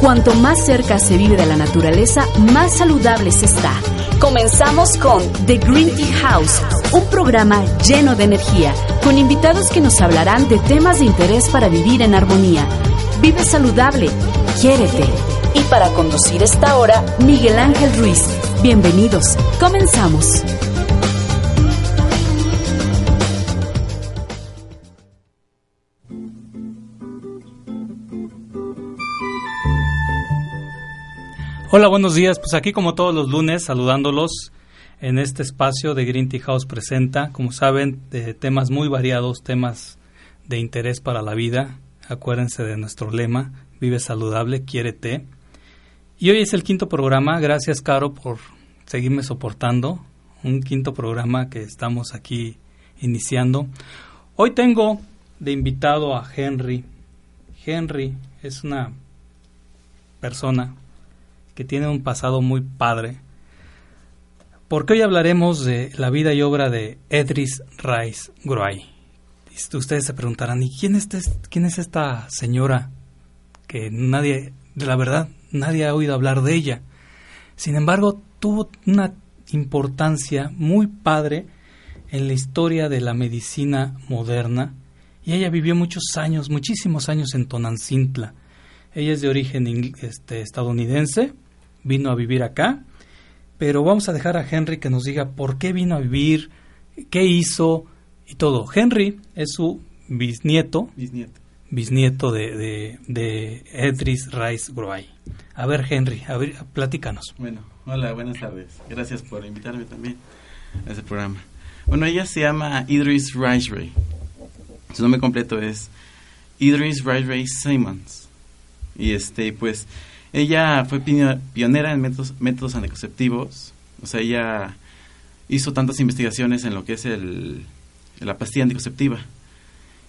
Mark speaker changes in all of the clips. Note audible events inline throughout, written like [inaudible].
Speaker 1: Cuanto más cerca se vive de la naturaleza, más saludable se está. Comenzamos con The Green Tea House, un programa lleno de energía, con invitados que nos hablarán de temas de interés para vivir en armonía. Vive saludable, quiérete. Y para conducir esta hora, Miguel Ángel Ruiz. Bienvenidos, comenzamos.
Speaker 2: Hola, buenos días. Pues aquí como todos los lunes, saludándolos en este espacio de Green Tea House presenta, como saben, de temas muy variados, temas de interés para la vida. Acuérdense de nuestro lema, vive saludable, quiérete. Y hoy es el quinto programa, gracias Caro por seguirme soportando, un quinto programa que estamos aquí iniciando. Hoy tengo de invitado a Henry. Henry es una persona que tiene un pasado muy padre. Porque hoy hablaremos de la vida y obra de Edris Rice Groy. Ustedes se preguntarán, ¿y quién es, quién es esta señora que nadie, de la verdad, nadie ha oído hablar de ella? Sin embargo, tuvo una importancia muy padre en la historia de la medicina moderna y ella vivió muchos años, muchísimos años en Tonancintla. Ella es de origen este, estadounidense, vino a vivir acá, pero vamos a dejar a Henry que nos diga por qué vino a vivir, qué hizo y todo. Henry es su bisnieto,
Speaker 3: bisnieto,
Speaker 2: bisnieto de, de, de Edris Rice Groy. A ver, Henry, a ver, platícanos.
Speaker 3: Bueno, hola, buenas tardes. Gracias por invitarme también a este programa. Bueno, ella se llama Idris Rice Ray. Su nombre completo es Idris Rice Ray Simons. Y este, pues, ella fue pionera en métodos, anticonceptivos. O sea, ella hizo tantas investigaciones en lo que es el, la pastilla anticonceptiva.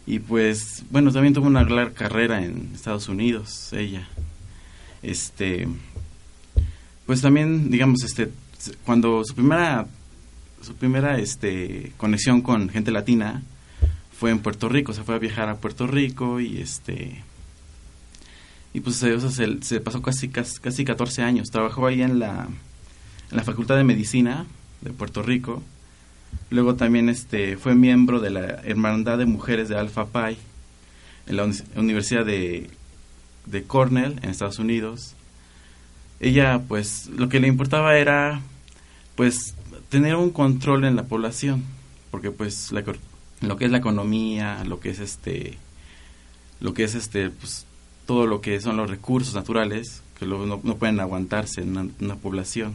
Speaker 3: Y pues, bueno, también tuvo una gran carrera en Estados Unidos, ella. Este, pues también, digamos, este, cuando su primera, su primera, este, conexión con gente latina fue en Puerto Rico, se fue a viajar a Puerto Rico y este, y pues o sea, se, pasó casi, casi, casi 14 años. Trabajó ahí en la, en la Facultad de Medicina de Puerto Rico. Luego también este, fue miembro de la Hermandad de Mujeres de Alpha Pi en la Universidad de, de Cornell en Estados Unidos. Ella pues lo que le importaba era pues tener un control en la población, porque pues la, lo que es la economía, lo que es este lo que es este pues todo lo que son los recursos naturales que lo, no, no, pueden aguantarse en una, población.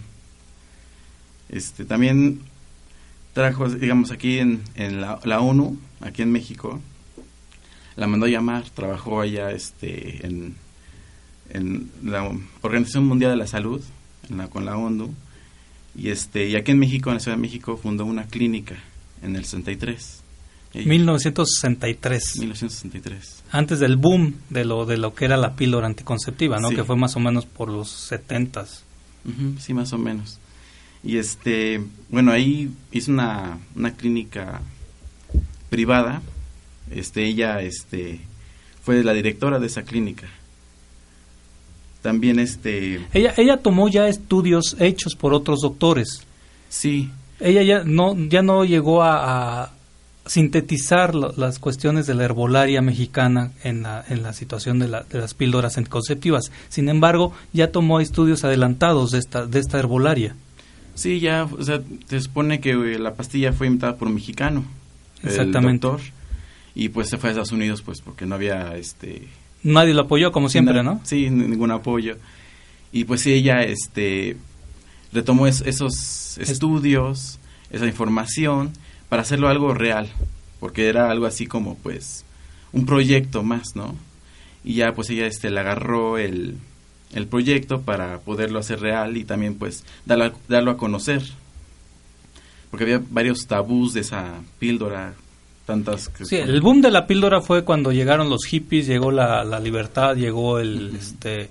Speaker 3: Este, también trajo, digamos, aquí en, en la, la, ONU, aquí en México, la mandó a llamar, trabajó allá este, en, en la Organización Mundial de la Salud, en la, con la ONU, y, este, y aquí en México, en la Ciudad de México, fundó una clínica en el 63.
Speaker 2: Ella. 1963.
Speaker 3: 1963.
Speaker 2: Antes del boom de lo de lo que era la píldora anticonceptiva, ¿no? Sí. Que fue más o menos por los 70s.
Speaker 3: Uh -huh, sí, más o menos. Y este, bueno, ahí hizo una, una clínica privada. Este, ella este fue la directora de esa clínica. También este
Speaker 2: Ella ella tomó ya estudios hechos por otros doctores.
Speaker 3: Sí.
Speaker 2: Ella ya no ya no llegó a, a sintetizar lo, las cuestiones de la herbolaria mexicana en la, en la situación de, la, de, las píldoras anticonceptivas. Sin embargo, ya tomó estudios adelantados de esta, de esta herbolaria.
Speaker 3: Sí, ya, o sea, se supone que la pastilla fue inventada por un mexicano.
Speaker 2: Exactamente.
Speaker 3: El doctor, y pues se fue a Estados Unidos, pues porque no había este.
Speaker 2: Nadie lo apoyó, como siempre, ¿no?
Speaker 3: Sí, ningún apoyo. Y pues sí, ella este, retomó es, esos estudios, esa información para hacerlo algo real, porque era algo así como pues un proyecto más, ¿no? Y ya pues ella este, le agarró el, el proyecto para poderlo hacer real y también pues darlo, a- darlo a conocer. Porque había varios tabús de esa píldora, tantas que...
Speaker 2: Sí, el boom de la píldora fue cuando llegaron los hippies, llegó la, la libertad, llegó el, este,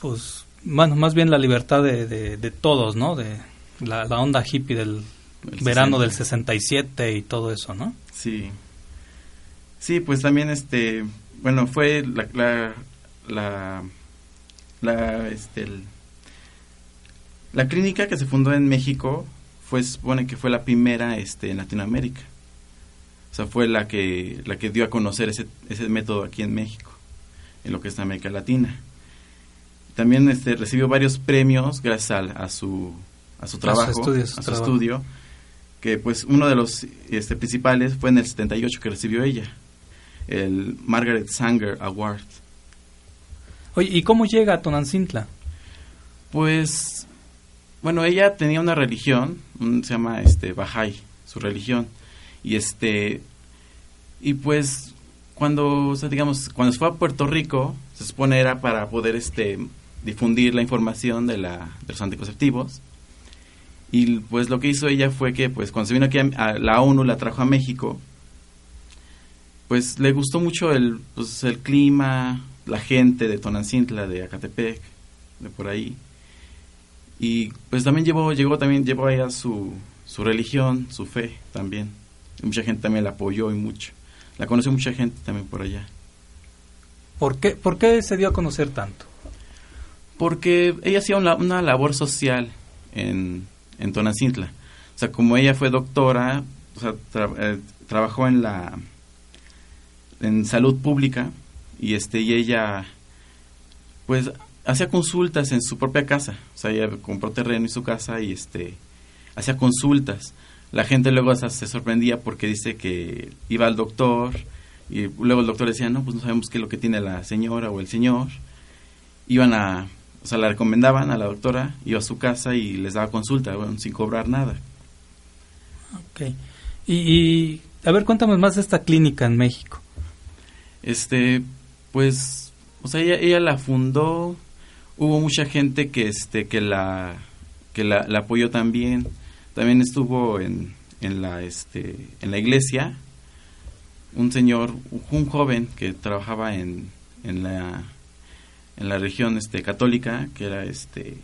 Speaker 2: pues, bueno, más bien la libertad de, de, de todos, ¿no? De la, la onda hippie del
Speaker 3: El
Speaker 2: verano
Speaker 3: 60.
Speaker 2: del 67 y todo eso, ¿no?
Speaker 3: Sí. Sí, pues también este, bueno, fue la la la, la, este el- la clínica que se fundó en México fue supone que fue la primera este en Latinoamérica. O sea, fue la que la que dio a conocer ese ese método aquí en México, en lo que es América Latina. También este recibió varios premios gracias al- a, su a su trabajo,
Speaker 2: estudio, a su
Speaker 3: a estudio que pues uno de los este, principales fue en el 78 que recibió ella, el Margaret Sanger Award.
Speaker 2: Oye, ¿y cómo llega a Tonancintla?
Speaker 3: Pues, bueno, ella tenía una religión, un- se llama este Bahá'í, su religión, y este, y pues cuando, o sea, digamos, cuando se fue a Puerto Rico, se supone era para poder este difundir la información de la de los anticonceptivos. Y pues lo que hizo ella fue que pues cuando se vino aquí a, a la ONU la trajo a México, pues le gustó mucho el pues, el clima, la gente de Tonancintla, de Acatepec, de por ahí. Y pues también llevó, llegó también, llevó allá su, su religión, su fe también. Y mucha gente también la apoyó y mucho. La conoció mucha gente también por allá.
Speaker 2: ¿Por qué, ¿Por qué se dio a conocer tanto?
Speaker 3: Porque ella hacía una, una labor social en, en Tonacintla. O sea, como ella fue doctora, o sea, eh, trabajó en la en salud pública y este y ella pues hacía consultas en su propia casa. O sea, ella compró terreno en su casa y este hacía consultas. La gente luego se sorprendía porque dice que iba al doctor y luego el doctor decía, no, pues no sabemos qué es lo que tiene la señora o el señor. Iban a, o sea, la recomendaban a la doctora, iba a su casa y les daba consulta, bueno, sin cobrar nada.
Speaker 2: Ok. Y, y, a ver, cuéntame más de esta clínica en México.
Speaker 3: Este, pues, o sea, ella, ella la fundó, hubo mucha gente que, este, que la, que la, la apoyó también, también estuvo en, en la, este, en la iglesia, un señor, un joven que trabajaba en, en la, en la región, este, católica, que era, este,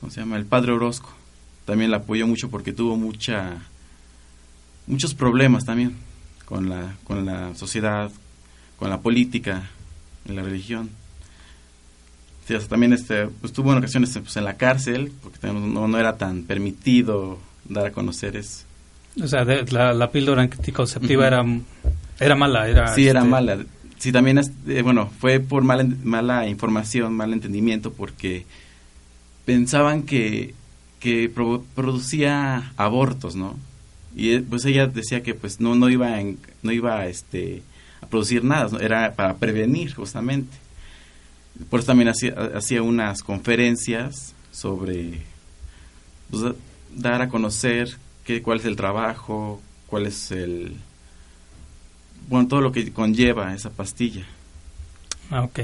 Speaker 3: ¿cómo se llama? El padre Orozco, también la apoyó mucho porque tuvo mucha, muchos problemas también con la, con la sociedad, con la política, en la religión. Sí, hasta también este, pues, estuvo en ocasiones pues, en la cárcel, porque no, no era tan permitido dar a conocer eso.
Speaker 2: O sea, de- la, la píldora anticonceptiva
Speaker 3: Ujú.
Speaker 2: era, era mala. Era,
Speaker 3: sí, era
Speaker 2: este,
Speaker 3: mala. Sí, también, eh, bueno, fue por mala, información, mal entendimiento, porque pensaban que, que pro- producía abortos, ¿no? Y eh, pues ella decía que pues no, no iba, no iba este, a producir nada, era para prevenir justamente. Por eso también hacía, hacía unas conferencias sobre pues, da- dar a conocer qué, cuál es el trabajo, cuál es el, bueno, todo lo que conlleva esa pastilla.
Speaker 2: Ah, ok.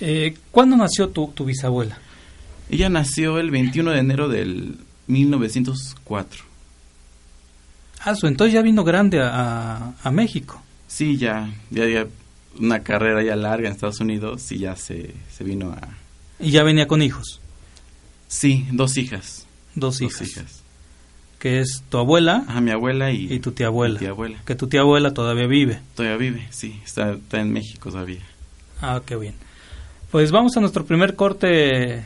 Speaker 2: Eh, ¿Cuándo nació tu, tu bisabuela?
Speaker 3: Ella nació el 21 de enero del 1904.
Speaker 2: Ah, su, entonces ya vino grande a, México.
Speaker 3: Sí, ya, ya, ya una carrera ya larga en Estados Unidos y ya se, se vino a...
Speaker 2: Y ya venía con hijos.
Speaker 3: Sí, dos hijas.
Speaker 2: Dos
Speaker 3: Dos
Speaker 2: hijas. Que es tu abuela
Speaker 3: mi abuela y,
Speaker 2: y tu tía abuela.
Speaker 3: tía abuela.
Speaker 2: Que tu tía abuela todavía vive.
Speaker 3: Todavía vive, sí, está, está en México todavía.
Speaker 2: Ah, qué bien. Pues vamos a nuestro primer corte.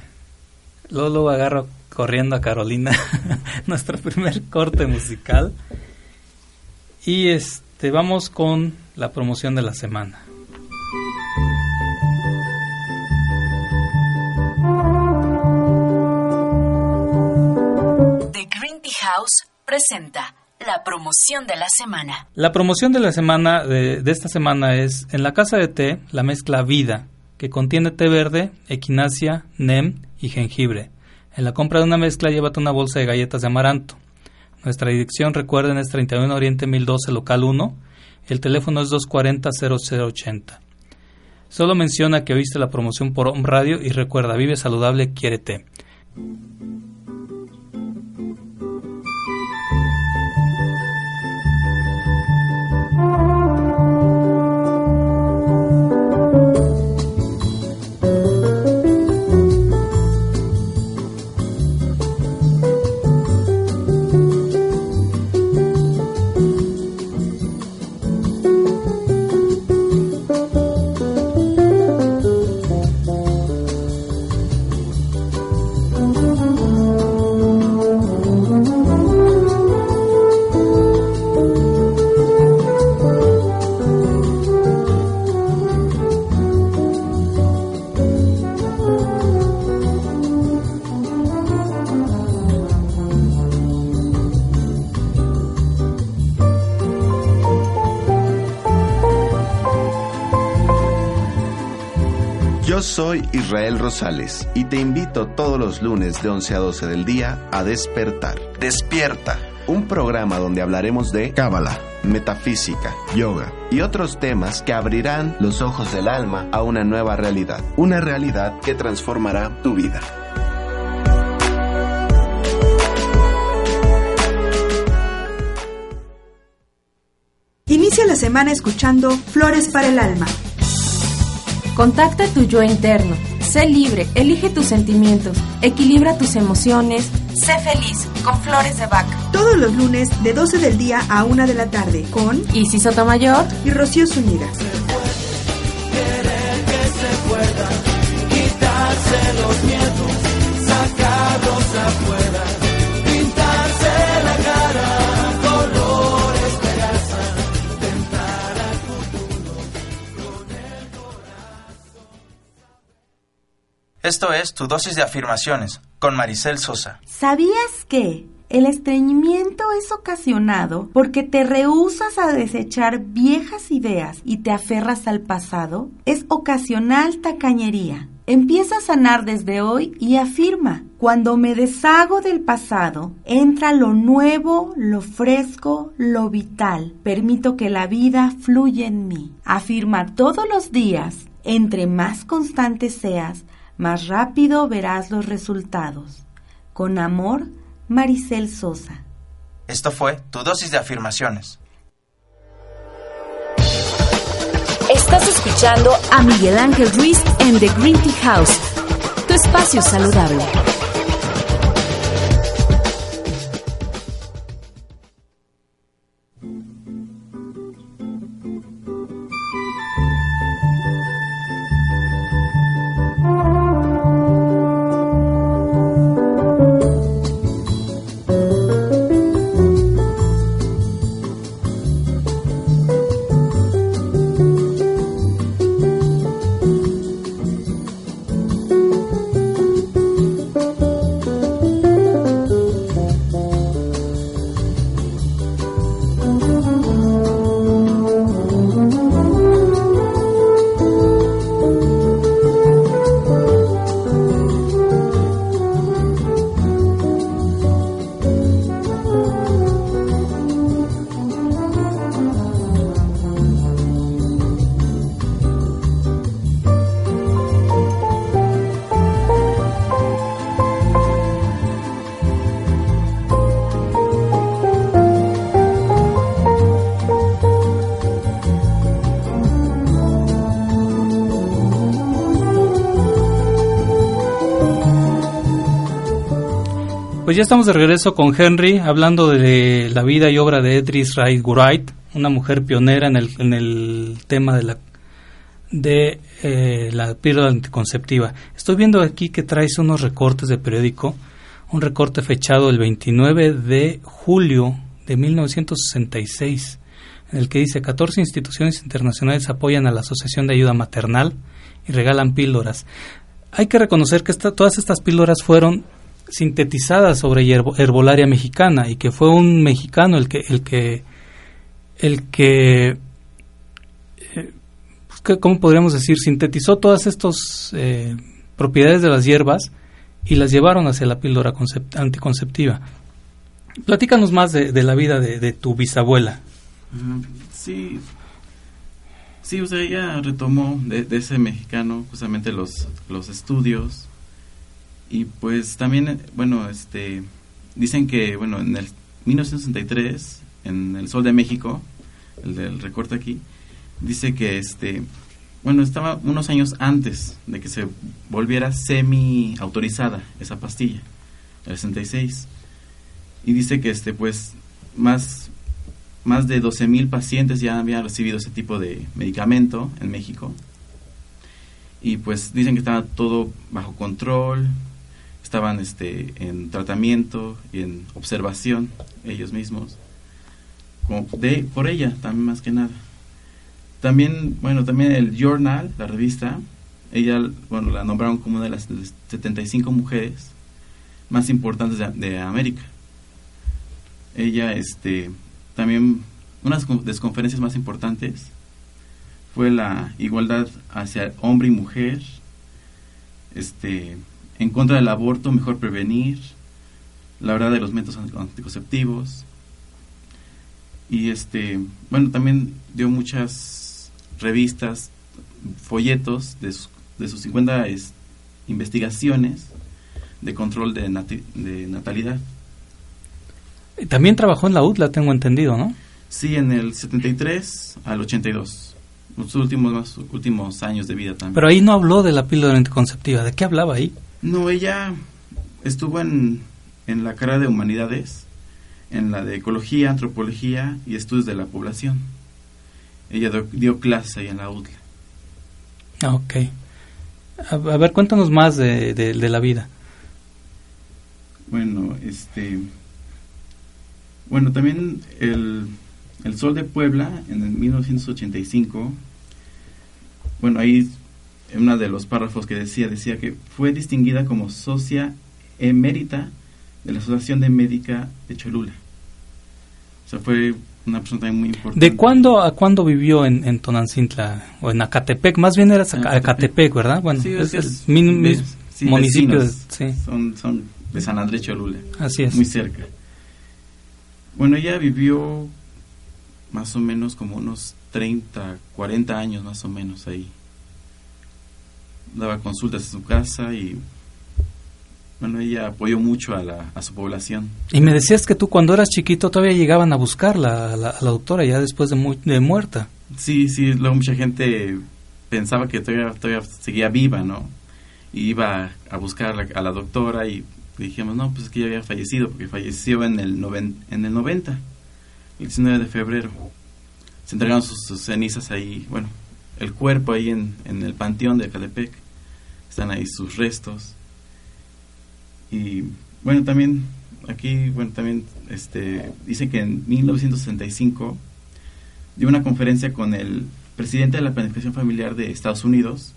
Speaker 2: Lolo agarro corriendo a Carolina. [laughs] nuestro primer corte musical. Y este vamos con la promoción de la semana.
Speaker 1: Presenta la promoción de la semana.
Speaker 2: La promoción de la semana de, esta semana es en la casa de té la mezcla Vida, que contiene té verde, equinacia, nem y jengibre. En la compra de una mezcla llévate una bolsa de galletas de amaranto. Nuestra dirección, recuerden, es 31 Oriente 1012, local 1, El teléfono es 240-0080. Solo menciona que oíste la promoción por Home Radio y recuerda, vive saludable, quiérete.
Speaker 4: Yo soy Israel Rosales y te invito todos los lunes de 11 a 12 del día a despertar. Despierta, un programa donde hablaremos de Cábala, metafísica, yoga y otros temas que abrirán los ojos del alma a una nueva realidad, una realidad que transformará tu vida.
Speaker 5: Inicia la semana escuchando Flores para el Alma.
Speaker 6: Contacta tu yo interno. Sé libre, elige tus sentimientos, equilibra tus emociones, sé feliz con Flores de Bach.
Speaker 5: Todos los lunes de 12 del día a 1 de la tarde con
Speaker 6: Isis Sotomayor
Speaker 5: y Rocío Zúñiga.
Speaker 7: Esto es Tu dosis de afirmaciones con Maricel Sosa.
Speaker 8: ¿Sabías que el estreñimiento es ocasionado porque te rehusas a desechar viejas ideas y te aferras al pasado? Es ocasional tacañería. Empieza a sanar desde hoy y afirma, cuando me deshago del pasado, entra lo nuevo, lo fresco, lo vital. Permito que la vida fluya en mí. Afirma todos los días, entre más constante seas, más rápido verás los resultados. Con amor, Maricel Sosa.
Speaker 7: Esto fue Tu dosis de afirmaciones.
Speaker 1: Estás escuchando a Miguel Ángel Ruiz en The Green Tea House, tu espacio saludable.
Speaker 2: Ya estamos de regreso con Henry, hablando de la vida y obra de Edris Wright Wright, una mujer pionera en el, en el tema de la de eh, la píldora anticonceptiva. Estoy viendo aquí que traes unos recortes de periódico, un recorte fechado el 29 de julio de 1966, en el que dice 14 instituciones internacionales apoyan a la Asociación de Ayuda Maternal y regalan píldoras. Hay que reconocer que esta, todas estas píldoras fueron sintetizadas sobre herbolaria mexicana y que fue un mexicano el que el que el que eh, pues, cómo podríamos decir sintetizó todas estas eh, propiedades de las hierbas y las llevaron hacia la píldora anticonceptiva. Platícanos más de, de la vida de, de, tu bisabuela.
Speaker 3: Sí. Sí, o sea, ella retomó de, de ese mexicano justamente los, los estudios y pues también, bueno, este, dicen que, bueno, en el 1963, en El Sol de México, el del recorte aquí, dice que, este, bueno, estaba unos años antes de que se volviera semi autorizada esa pastilla, el 66, y dice que, este, pues, más más de 12.000 pacientes ya habían recibido ese tipo de medicamento en México. Y pues dicen que estaba todo bajo control, estaban este, en tratamiento y en observación ellos mismos. De, por ella también más que nada. También, bueno, también el Journal, la revista, ella, bueno, la nombraron como una de las 75 mujeres más importantes de, de América. Ella, este, también una de las conferencias más importantes fue la igualdad hacia hombre y mujer, este, en contra del aborto, mejor prevenir, la verdad de los métodos anticonceptivos y este, bueno, también dio muchas revistas, folletos de sus, de sus 50 investigaciones de control de, de natalidad.
Speaker 2: También trabajó en la UTLA, tengo entendido, ¿no?
Speaker 3: Sí, en el 73 al 82. Los últimos, últimos años de vida también.
Speaker 2: Pero ahí no habló de la píldora anticonceptiva. ¿De qué hablaba ahí?
Speaker 3: No, ella estuvo en, en la carrera de humanidades, en la de ecología, antropología y estudios de la población. Ella dio, dio clases ahí en la UTLA.
Speaker 2: Ah, ok. A, a ver, cuéntanos más de, de, de la vida.
Speaker 3: Bueno, este bueno, también el, el Sol de Puebla, en el 1985, bueno, ahí en uno de los párrafos que decía, decía que fue distinguida como socia emérita de la Asociación de Médica de Cholula. O sea, fue una persona también muy importante.
Speaker 2: ¿De cuándo a cuándo vivió en, en Tonancintla o en Acatepec? Más bien era Acatepec, ¿verdad? Bueno,
Speaker 3: sí,
Speaker 2: es,
Speaker 3: es,
Speaker 2: es min,
Speaker 3: de, sí,
Speaker 2: municipio.
Speaker 3: Vecinos,
Speaker 2: sí.
Speaker 3: son, son de San Andrés Cholula.
Speaker 2: Así es.
Speaker 3: Muy cerca. Bueno, ella vivió más o menos como unos 30, 40 años más o menos ahí. Daba consultas en su casa y bueno, ella apoyó mucho a, la, a su población.
Speaker 2: Y me decías que tú cuando eras chiquito todavía llegaban a buscarla, a la, a la doctora, ya después de, muy, de muerta.
Speaker 3: Sí, sí, luego mucha gente pensaba que todavía, todavía seguía viva, ¿no? Y iba a buscar a la, a la doctora y dijimos, no, pues es que ya había fallecido, porque falleció en el, noven, en el 90, el 19 de febrero. Se entregaron sus, sus cenizas ahí, bueno, el cuerpo ahí en, en, el panteón de Catepec. Están ahí sus restos. Y bueno, también aquí, bueno, también este, dice que en 1965 dio una conferencia con el presidente de la planificación familiar de Estados Unidos,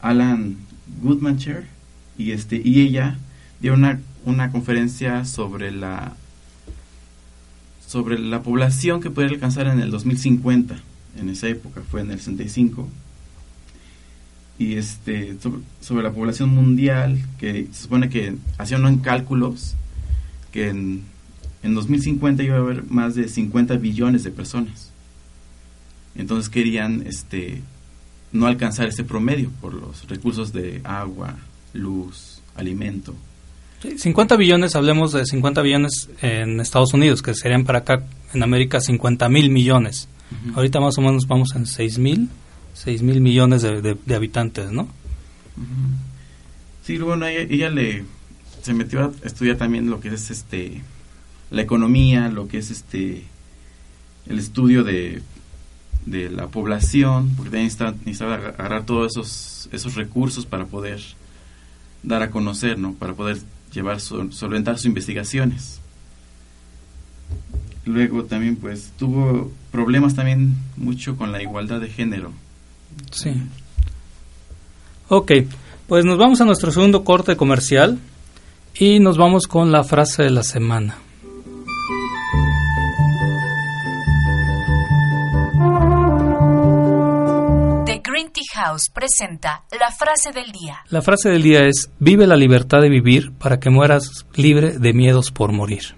Speaker 3: Alan Goodmancher, y este y ella dio una, una conferencia sobre la sobre la población que podría alcanzar en el 2050 en esa época fue en el 65 y este sobre, sobre la población mundial que se supone que hacían cálculos que en, en 2050 iba a haber más de 50 billones de personas entonces querían este no alcanzar ese promedio por los recursos de agua luz alimento
Speaker 2: 50 billones, hablemos de 50 billones en Estados Unidos, que serían para acá en América 50 mil millones. Uh -huh. Ahorita más o menos vamos en 6 mil, 6 mil millones de, de, habitantes, ¿no?
Speaker 3: Sí, bueno, ella, ella, le se metió a estudiar también lo que es este la economía, lo que es este el estudio de, de la población, porque también necesitaba, necesitaba agarrar todos esos, esos recursos para poder dar a conocer, ¿no? Para poder llevar su, solventar sus investigaciones. Luego también pues tuvo problemas también mucho con la igualdad de género.
Speaker 2: Sí. Ok, pues nos vamos a nuestro segundo corte comercial y nos vamos con la frase de la semana.
Speaker 1: Green Tea House presenta la frase del día.
Speaker 2: La frase del día es, vive la libertad de vivir para que mueras libre de miedos por morir.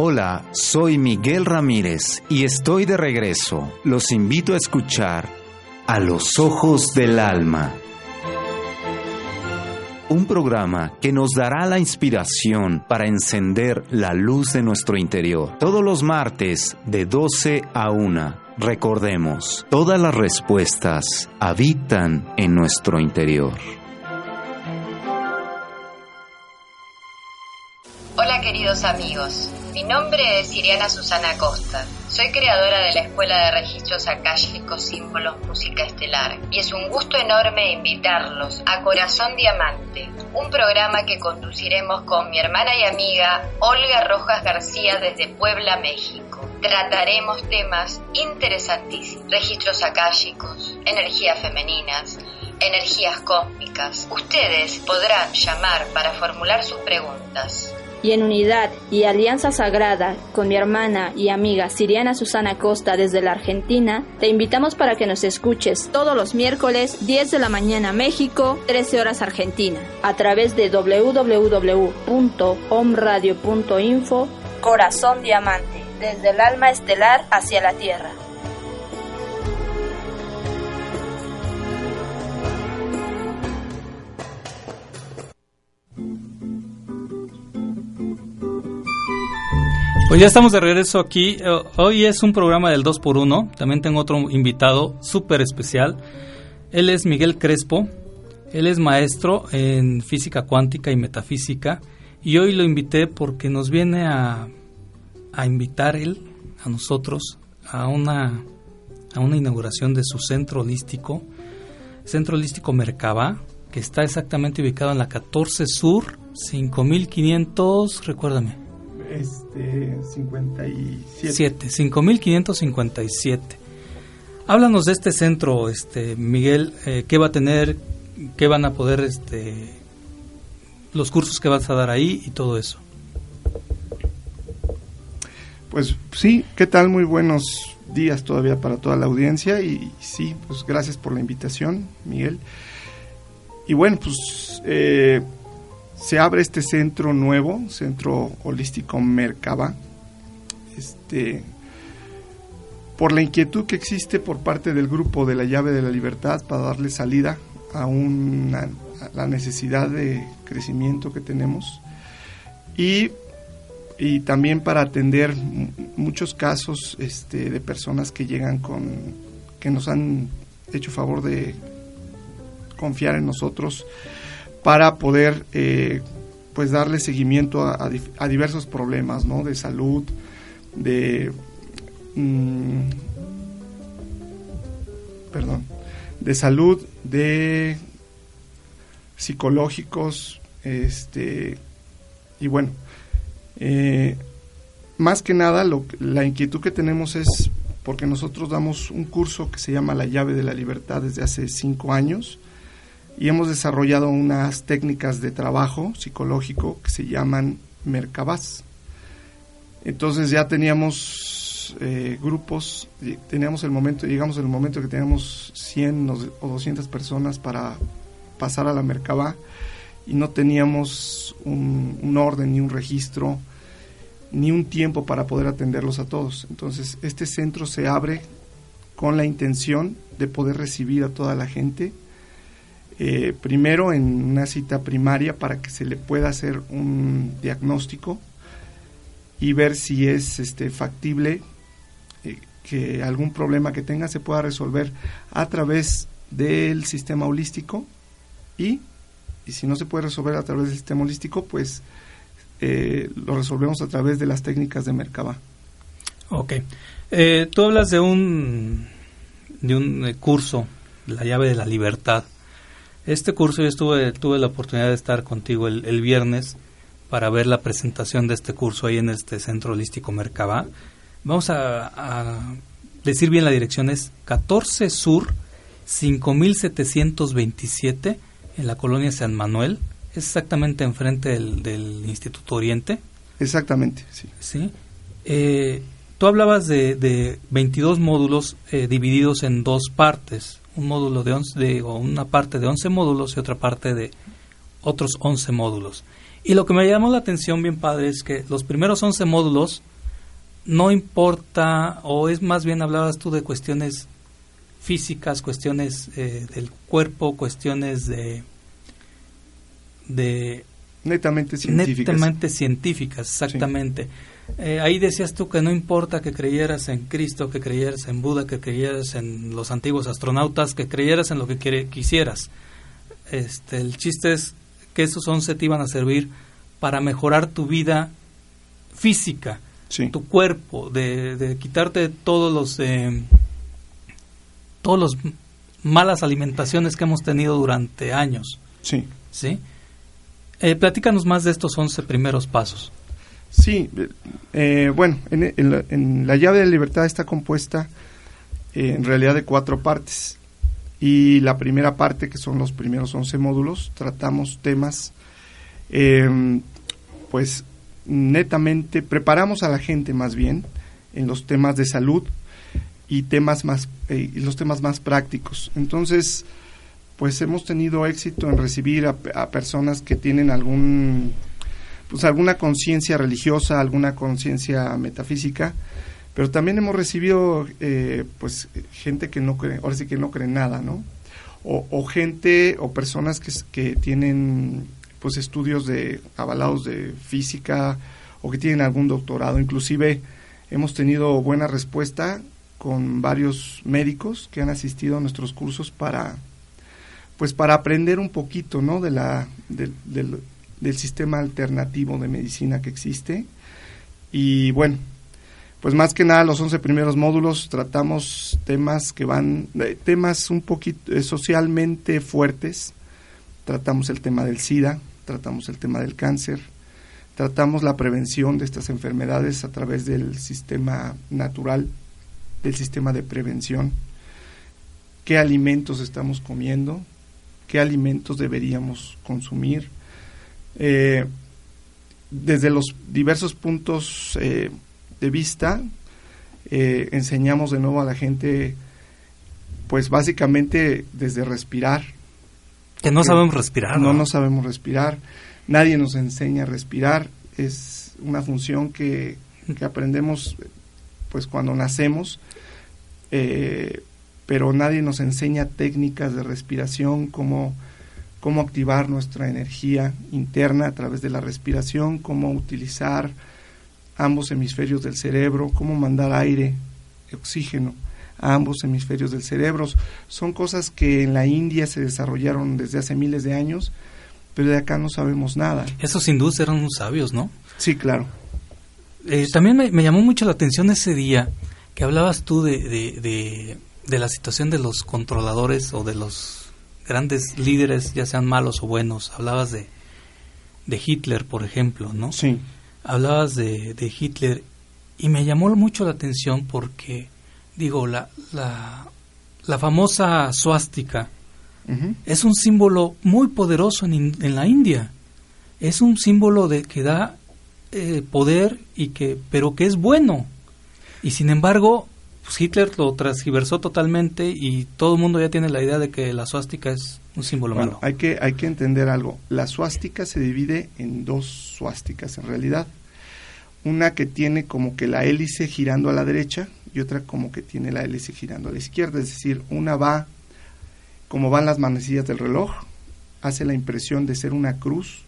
Speaker 9: Hola, soy Miguel Ramírez y estoy de regreso. Los invito a escuchar A los Ojos del Alma. Un programa que nos dará la inspiración para encender la luz de nuestro interior. Todos los martes de 12 a 1. Recordemos, todas las respuestas habitan en nuestro interior.
Speaker 10: Hola queridos amigos, mi nombre es Siriana Susana Costa. Soy creadora de la Escuela de Registros Akáshicos Símbolos Música Estelar y es un gusto enorme invitarlos a Corazón Diamante, un programa que conduciremos con mi hermana y amiga Olga Rojas García desde Puebla, México. Trataremos temas interesantísimos, registros akáshicos, energías femeninas, energías cósmicas. Ustedes podrán llamar para formular sus preguntas
Speaker 11: y en unidad y alianza sagrada con mi hermana y amiga Siriana Susana Costa desde la Argentina, te invitamos para que nos escuches todos los miércoles 10 de la mañana México, 13 horas Argentina, a través de www.omradio.info Corazón Diamante, desde el alma estelar hacia la Tierra.
Speaker 2: Pues ya estamos de regreso aquí. Eh, hoy es un programa del 2x1. También tengo otro invitado súper especial. Él es Miguel Crespo. Él es maestro en física cuántica y metafísica. Y hoy lo invité porque nos viene a, a invitar él, a nosotros, a una, a una inauguración de su centro holístico, Centro Holístico Mercabá, que está exactamente ubicado en la 14 Sur, 5500, recuérdame.
Speaker 12: Este, 57.
Speaker 2: 7, 5557. Háblanos de este centro, este Miguel, eh, qué va a tener, qué van a poder, este, los cursos que vas a dar ahí y todo eso.
Speaker 12: Pues sí, ¿qué tal? Muy buenos días todavía para toda la audiencia y sí, pues gracias por la invitación, Miguel. Y bueno, pues eh, se abre este centro nuevo, Centro Holístico Mercaba, este, por la inquietud que existe por parte del grupo de la llave de la libertad para darle salida a, una, la necesidad de crecimiento que tenemos y, y también para atender muchos casos este, de personas que llegan con que nos han hecho favor de confiar en nosotros para poder eh, pues darle seguimiento a, a, diversos problemas ¿no? de salud, de mmm, perdón, de salud, de psicológicos, este y bueno, eh, más que nada lo, la inquietud que tenemos es porque nosotros damos un curso que se llama La llave de la libertad desde hace cinco años y hemos desarrollado unas técnicas de trabajo psicológico que se llaman Mercabás. Entonces ya teníamos eh, grupos, teníamos el momento, llegamos el momento que teníamos 100 o 200 personas para pasar a la Mercabá y no teníamos un orden ni un registro ni un tiempo para poder atenderlos a todos. Entonces este centro se abre con la intención de poder recibir a toda la gente eh, primero en una cita primaria para que se le pueda hacer un diagnóstico y ver si es este, factible eh, que algún problema que tenga se pueda resolver a través del sistema holístico y, y si no se puede resolver a través del sistema holístico, pues eh, lo resolvemos a través de las técnicas de Merkaba.
Speaker 2: Ok. tú hablas de un, de un curso, la llave de la libertad. Este curso yo estuve, tuve la oportunidad de estar contigo el, viernes para ver la presentación de este curso ahí en este Centro Holístico Mercaba. Vamos a, decir bien la dirección, es 14 Sur 5727 en la colonia San Manuel, es exactamente enfrente del, del Instituto Oriente.
Speaker 12: Exactamente, sí.
Speaker 2: Sí. Eh, tú hablabas de, de 22 módulos eh, divididos en dos partes, un módulo de, 11, de o una parte de 11 módulos y otra parte de otros 11 módulos. Y lo que me llamó la atención bien padre es que los primeros 11 módulos no importa, o es más bien hablabas tú de cuestiones físicas, cuestiones eh, del cuerpo, cuestiones de, de
Speaker 12: netamente científicas.
Speaker 2: Netamente científicas, exactamente. Eh, ahí decías tú que no importa que creyeras en Cristo, que creyeras en Buda, que creyeras en los antiguos astronautas, que creyeras en lo que quiere, quisieras. Este, el chiste es que esos 11 te iban a servir para mejorar tu vida física, tu cuerpo, de, de, quitarte todos los eh, todos los malas alimentaciones que hemos tenido durante años.
Speaker 12: Sí.
Speaker 2: ¿Sí? Eh, platícanos más de estos 11 primeros pasos.
Speaker 12: Sí, eh, bueno, en, la, en, la, llave de libertad está compuesta eh, en realidad de cuatro partes. Y la primera parte, que son los primeros 11 módulos, tratamos temas, eh, pues netamente, preparamos a la gente más bien en los temas de salud y temas más, eh, los temas más prácticos. Entonces, pues hemos tenido éxito en recibir a, a personas que tienen algún pues alguna conciencia religiosa, alguna conciencia metafísica, pero también hemos recibido eh, pues gente que no cree, ahora sí que no cree nada, ¿no? O, o gente o personas que, que, tienen pues estudios de avalados de física o que tienen algún doctorado, inclusive hemos tenido buena respuesta con varios médicos que han asistido a nuestros cursos para pues para aprender un poquito, ¿no? de la de, de, del sistema alternativo de medicina que existe. Y bueno, pues más que nada los 11 primeros módulos tratamos temas que van, temas un poquito eh, socialmente fuertes. Tratamos el tema del SIDA, tratamos el tema del cáncer, tratamos la prevención de estas enfermedades a través del sistema natural, del sistema de prevención. ¿Qué alimentos estamos comiendo? ¿Qué alimentos deberíamos consumir? Eh, desde los diversos puntos eh, de vista, eh, enseñamos de nuevo a la gente, pues básicamente desde respirar.
Speaker 2: Que no sabemos respirar.
Speaker 12: No, no sabemos respirar. Nadie nos enseña a respirar. Es una función que, que aprendemos pues cuando nacemos, eh, pero nadie nos enseña técnicas de respiración, cómo cómo activar nuestra energía interna a través de la respiración, cómo utilizar ambos hemisferios del cerebro, cómo mandar aire, oxígeno a ambos hemisferios del cerebro. Son cosas que en la India se desarrollaron desde hace miles de años, pero de acá no sabemos nada.
Speaker 2: Esos hindúes eran muy sabios, ¿no?
Speaker 12: Sí, claro.
Speaker 2: Eh, también me, me, llamó mucho la atención ese día que hablabas tú de, de, de, de la situación de los controladores o de los grandes líderes, ya sean malos o buenos. Hablabas de, de Hitler, por ejemplo, ¿no?
Speaker 12: Sí.
Speaker 2: Hablabas de, de Hitler y me llamó mucho la atención porque, digo, la, la, la famosa suástica uh -huh. es un símbolo muy poderoso en, en, la India. Es un símbolo de que da eh, poder y que, pero que es bueno. Y sin embargo, pues Hitler lo transgiversó totalmente y todo el mundo ya tiene la idea de que la suástica es un símbolo
Speaker 12: bueno,
Speaker 2: malo.
Speaker 12: Hay que, hay que entender algo. La suástica se divide en dos suásticas en realidad. Una que tiene como que la hélice girando a la derecha y otra como que tiene la hélice girando a la izquierda. Es decir, una va como van las manecillas del reloj, hace la impresión de ser una cruz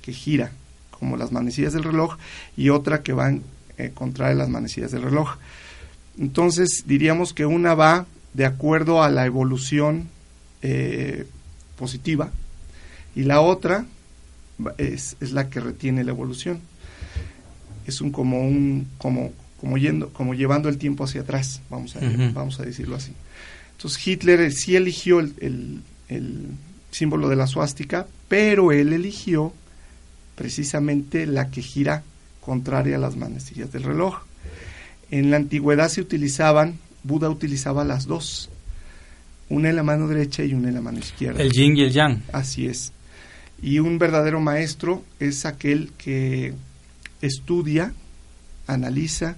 Speaker 12: que gira como las manecillas del reloj y otra que va eh, contrae las manecillas del reloj. Entonces diríamos que una va de acuerdo a la evolución eh, positiva y la otra es, es, la que retiene la evolución. Es un como un como como yendo como llevando el tiempo hacia atrás, vamos a, uh -huh. vamos a decirlo así. Entonces Hitler sí eligió el, el, el símbolo de la suástica, pero él eligió precisamente la que gira contraria a las manecillas del reloj. En la antigüedad se utilizaban Buda utilizaba las dos, una en la mano derecha y una en la mano izquierda.
Speaker 2: El yin y el yang.
Speaker 12: Así es. Y un verdadero maestro es aquel que estudia, analiza,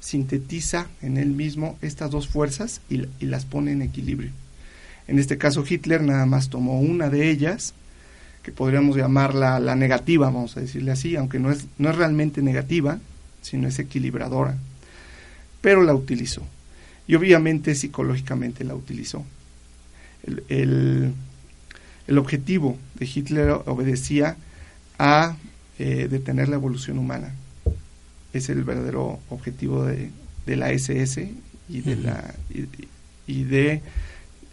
Speaker 12: sintetiza en él mismo estas dos fuerzas y, y las pone en equilibrio. En este caso Hitler nada más tomó una de ellas, que podríamos llamarla la negativa, vamos a decirle así, aunque no es, no es realmente negativa, sino es equilibradora, pero la utilizó. Y obviamente psicológicamente la utilizó. El, el, objetivo de Hitler obedecía a eh, detener la evolución humana. Es el verdadero objetivo de, de la SS y de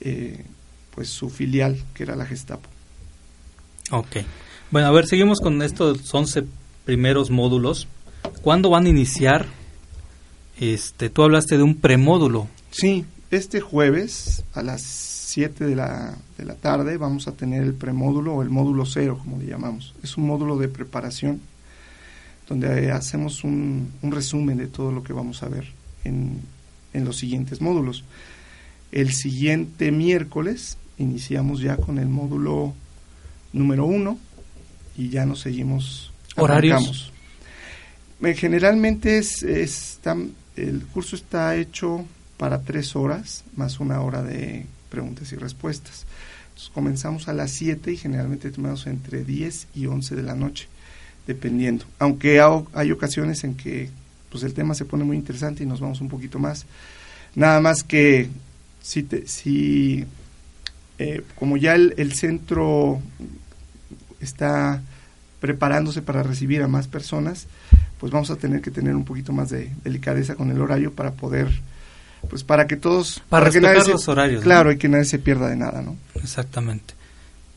Speaker 12: eh, pues su filial, que era la Gestapo.
Speaker 2: Ok. Bueno, a ver, seguimos con estos 11 primeros módulos. ¿Cuándo van a iniciar? Este, tú hablaste de un premódulo.
Speaker 12: Sí, este jueves a las 7 de la, de la tarde vamos a tener el premódulo o el módulo cero, como le llamamos. Es un módulo de preparación donde hacemos un, un resumen de todo lo que vamos a ver en, en los siguientes módulos. El siguiente miércoles iniciamos ya con el módulo número uno y ya nos seguimos.
Speaker 2: ¿Horarios?
Speaker 12: arrancamos. Eh, Generalmente es, está, el curso está hecho para tres horas más una hora de preguntas y respuestas. Entonces, comenzamos a las 7 y generalmente terminamos entre 10 y 11 de la noche, dependiendo. Aunque ha- hay ocasiones en que pues el tema se pone muy interesante y nos vamos un poquito más. Nada más que si, te- si eh, como ya el centro está preparándose para recibir a más personas, pues vamos a tener que tener un poquito más de delicadeza con el horario para poder, pues para que todos...
Speaker 2: Para
Speaker 12: que
Speaker 2: respetar
Speaker 12: nadie se-
Speaker 2: los horarios, ¿no?
Speaker 12: Claro, y que nadie se pierda de nada, ¿no?
Speaker 2: Exactamente.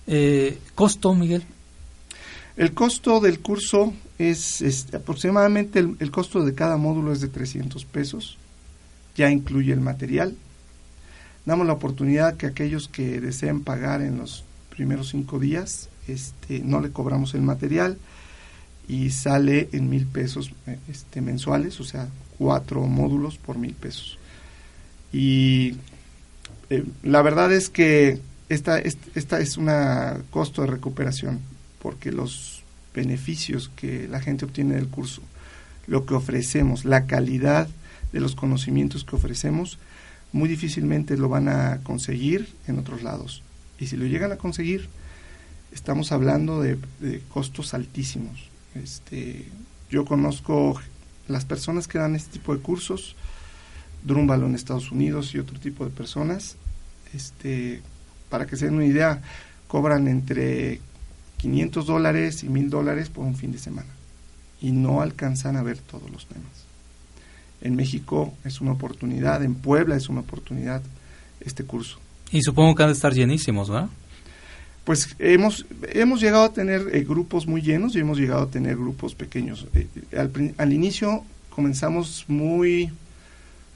Speaker 2: Eh, ¿Costo, Miguel?
Speaker 12: El costo del curso es, es aproximadamente el, el costo de cada módulo es de 300 pesos, ya incluye el material. Damos la oportunidad que aquellos que deseen pagar en los primeros cinco días, este, no le cobramos el material y sale en mil pesos eh, este, mensuales, o sea, cuatro módulos por mil pesos. Y eh, la verdad es que esta, est- esta es una costo de recuperación porque los beneficios que la gente obtiene del curso, lo que ofrecemos, la calidad de los conocimientos que ofrecemos, muy difícilmente lo van a conseguir en otros lados. Y si lo llegan a conseguir, estamos hablando de, de costos altísimos. Este, yo conozco las personas que dan este tipo de cursos, Drúmbalo en Estados Unidos y otro tipo de personas, este, para que se den una idea, cobran entre 500 dólares y 1000 dólares por un fin de semana y no alcanzan a ver todos los temas. En México es una oportunidad, en Puebla es una oportunidad este curso.
Speaker 2: Y supongo que han de estar llenísimos, ¿verdad?
Speaker 12: Pues hemos, hemos llegado a tener eh, grupos muy llenos y hemos llegado a tener grupos pequeños. Eh, al, prin- al inicio comenzamos muy,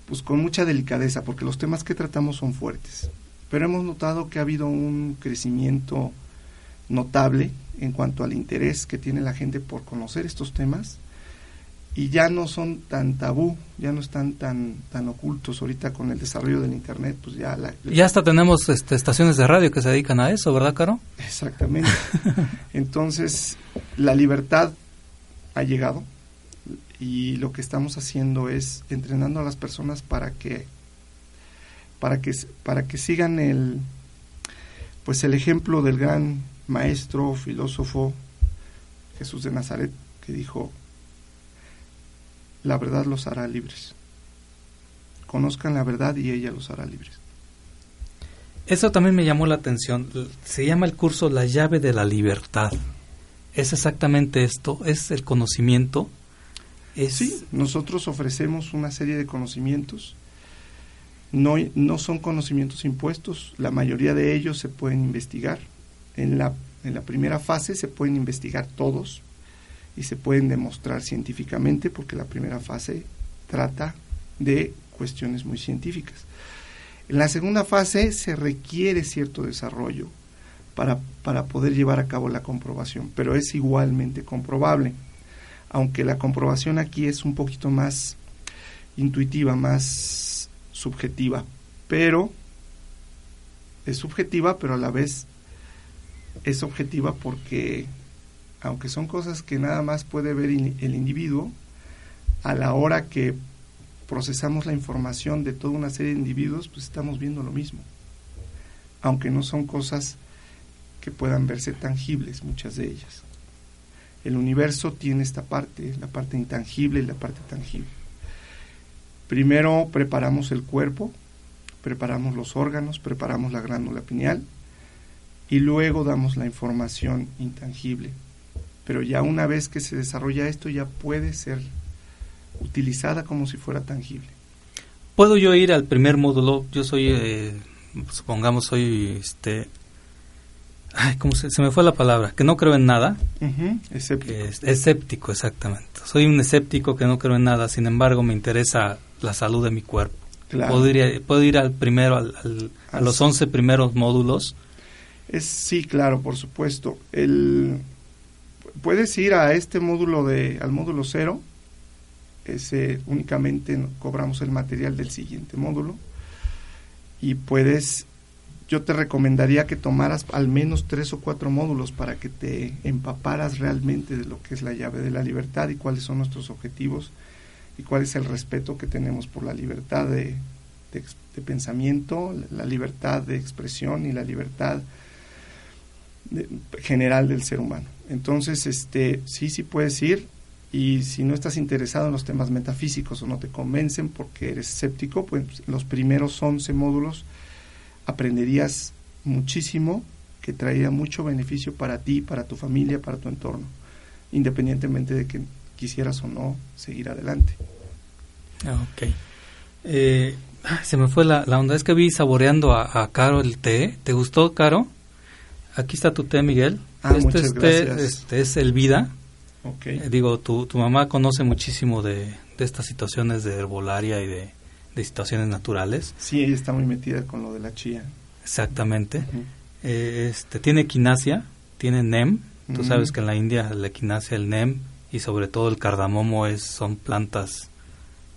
Speaker 12: pues con mucha delicadeza, porque los temas que tratamos son fuertes. Pero hemos notado que ha habido un crecimiento notable en cuanto al interés que tiene la gente por conocer estos temas y ya no son tan tabú, ya no están tan tan ocultos ahorita con el desarrollo del internet, pues ya la,
Speaker 2: Ya hasta tenemos este, estaciones de radio que se dedican a eso, ¿verdad, Caro?
Speaker 12: Exactamente. [laughs] Entonces, la libertad ha llegado y lo que estamos haciendo es entrenando a las personas para que para que para que sigan el pues el ejemplo del gran maestro, filósofo Jesús de Nazaret que dijo la verdad los hará libres. Conozcan la verdad y ella los hará libres.
Speaker 2: Eso también me llamó la atención. Se llama el curso La llave de la libertad. Es exactamente esto, es el conocimiento. Es
Speaker 12: Sí, nosotros ofrecemos una serie de conocimientos. No, no son conocimientos impuestos, la mayoría de ellos se pueden investigar. En la, en la primera fase se pueden investigar todos y se pueden demostrar científicamente porque la primera fase trata de cuestiones muy científicas. En la segunda fase se requiere cierto desarrollo para, para poder llevar a cabo la comprobación, pero es igualmente comprobable aunque la comprobación aquí es un poquito más intuitiva, más subjetiva, pero es subjetiva, pero a la vez es objetiva porque aunque son cosas que nada más puede ver el individuo, a la hora que procesamos la información de toda una serie de individuos, pues estamos viendo lo mismo. Aunque no son cosas que puedan verse tangibles, muchas de ellas. El universo tiene esta parte, la parte intangible y la parte tangible. Primero preparamos el cuerpo, preparamos los órganos, preparamos la glándula pineal y luego damos la información intangible. Pero ya una vez que se desarrolla esto ya puede ser utilizada como si fuera tangible.
Speaker 2: ¿Puedo yo ir al primer módulo? Yo soy, eh, supongamos, soy este, Ay, ¿cómo se, me fue la palabra? Que no creo en nada.
Speaker 12: Escéptico.
Speaker 2: escéptico, exactamente. Soy un escéptico que no creo en nada, sin embargo me interesa la salud de mi cuerpo. ¿Puedo, ir, ¿Puedo ir al primero, al, a los 11 primeros módulos?
Speaker 12: Es, sí, claro, por supuesto. El, puedes ir a este módulo, de, al módulo cero. Ese únicamente cobramos el material del siguiente módulo. Y puedes yo te recomendaría que tomaras al menos tres o cuatro módulos para que te empaparas realmente de lo que es la llave de la libertad y cuáles son nuestros objetivos y cuál es el respeto que tenemos por la libertad de, pensamiento, la libertad de expresión y la libertad general del ser humano. Entonces, este, sí, sí puedes ir y si no estás interesado en los temas metafísicos o no te convencen porque eres escéptico, pues los primeros 11 módulos aprenderías muchísimo que traería mucho beneficio para ti, para tu familia, para tu entorno, independientemente de que quisieras o no seguir adelante.
Speaker 2: Ah, ok. Eh, se me fue la, onda, es que vi saboreando a, Caro el té. ¿Te gustó, Caro? Aquí está tu té, Miguel.
Speaker 12: Ah, este muchas gracias.
Speaker 2: este es el vida.
Speaker 12: Okay.
Speaker 2: Eh, digo, tu, tu mamá conoce muchísimo de, de estas situaciones de herbolaria y de, de situaciones naturales.
Speaker 12: Sí, ella está muy metida con lo de la chía.
Speaker 2: Exactamente. Eh, este, tiene equinacia, tiene NEM. Tú sabes que en la India la equinacia, el NEM y sobre todo el cardamomo es, son plantas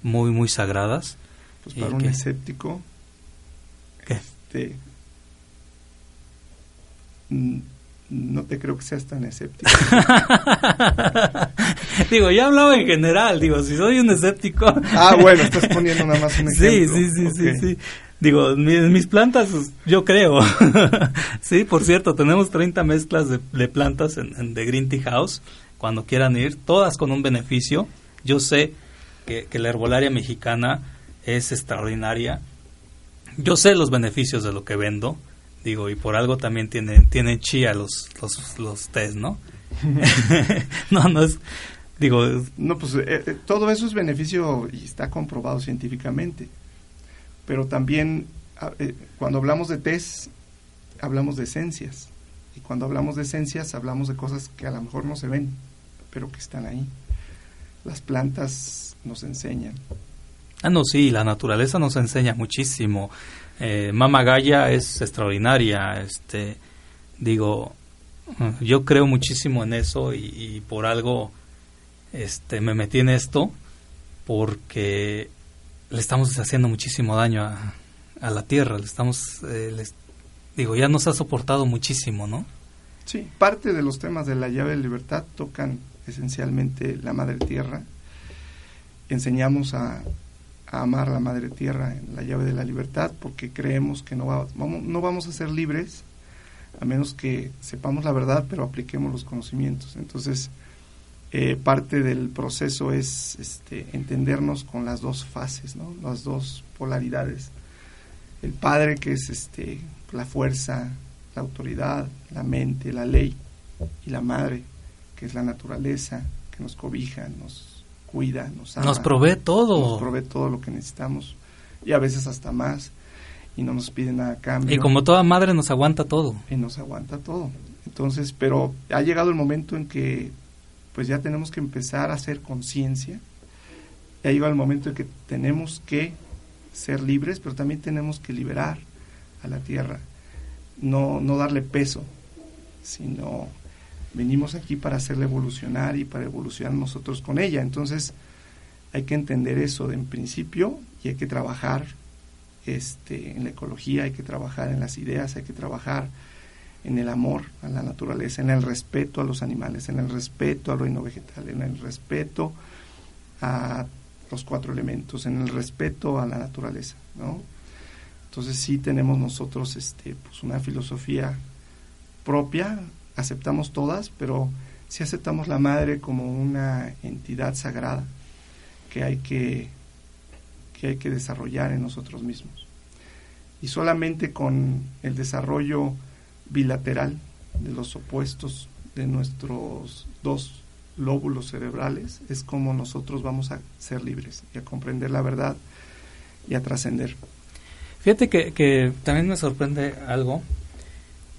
Speaker 2: muy, muy sagradas.
Speaker 12: Pues para un escéptico,
Speaker 2: ¿Qué?
Speaker 12: Este, no te creo que seas tan escéptico. [laughs]
Speaker 2: digo, ya hablaba en general, digo, si soy un escéptico.
Speaker 12: ah, bueno, estás poniendo nada más un [laughs] ejemplo.
Speaker 2: Sí, sí, sí, sí, Digo, en mis plantas, yo creo. [laughs] sí, por cierto, tenemos 30 mezclas de, plantas en, en, The Green Tea House. Cuando quieran ir, todas con un beneficio. Yo sé que, que la herbolaria mexicana es extraordinaria. Yo sé los beneficios de lo que vendo Digo, y por algo también tienen, tienen chía los, los, los test, ¿no? [laughs] [laughs] no, no es... Digo...
Speaker 12: No, pues eh, eh, todo eso es beneficio y está comprobado científicamente. Pero también ah, eh, cuando hablamos de test, hablamos de esencias. Y cuando hablamos de esencias, hablamos de cosas que a lo mejor no se ven, pero que están ahí. Las plantas nos enseñan.
Speaker 2: Ah, no, sí, la naturaleza nos enseña muchísimo. Eh, Mama es extraordinaria, este, digo, yo creo muchísimo en eso y, por algo este, me metí en esto porque le estamos haciendo muchísimo daño a, la tierra, le estamos, eh, digo, ya nos ha soportado muchísimo, ¿no?
Speaker 12: Sí, parte de los temas de la llave de libertad tocan esencialmente la madre tierra. Enseñamos a, amar a la Madre Tierra en la llave de la libertad, porque creemos que no, vamos, no vamos a ser libres a menos que sepamos la verdad, pero apliquemos los conocimientos. Entonces, eh, parte del proceso es este, entendernos con las dos fases, ¿no? las dos polaridades. El Padre, que es este, la fuerza, la autoridad, la mente, la ley, y la Madre, que es la naturaleza, que nos cobija, nos cuida, nos ama.
Speaker 2: Nos provee todo.
Speaker 12: Nos provee todo lo que necesitamos y a veces hasta más y no nos pide nada a cambio.
Speaker 2: Y como toda madre nos aguanta todo.
Speaker 12: Y nos aguanta todo. Entonces, pero ha llegado el momento en que pues ya tenemos que empezar a hacer conciencia. Ha llegado el momento en que tenemos que ser libres, pero también tenemos que liberar a la tierra. No, no darle peso, sino venimos aquí para hacerla evolucionar y para evolucionar nosotros con ella. Entonces hay que entender eso de en principio y hay que trabajar este, en la ecología, hay que trabajar en las ideas, hay que trabajar en el amor a la naturaleza, en el respeto a los animales, en el respeto al reino vegetal, en el respeto a los cuatro elementos, en el respeto a la naturaleza, ¿no? Entonces sí tenemos nosotros este, pues una filosofía propia, aceptamos todas, pero sí aceptamos la madre como una entidad sagrada que hay que, que hay que desarrollar en nosotros mismos. Y solamente con el desarrollo bilateral de los opuestos de nuestros dos lóbulos cerebrales es como nosotros vamos a ser libres y a comprender la verdad y a trascender.
Speaker 2: Fíjate que, que, también me sorprende algo.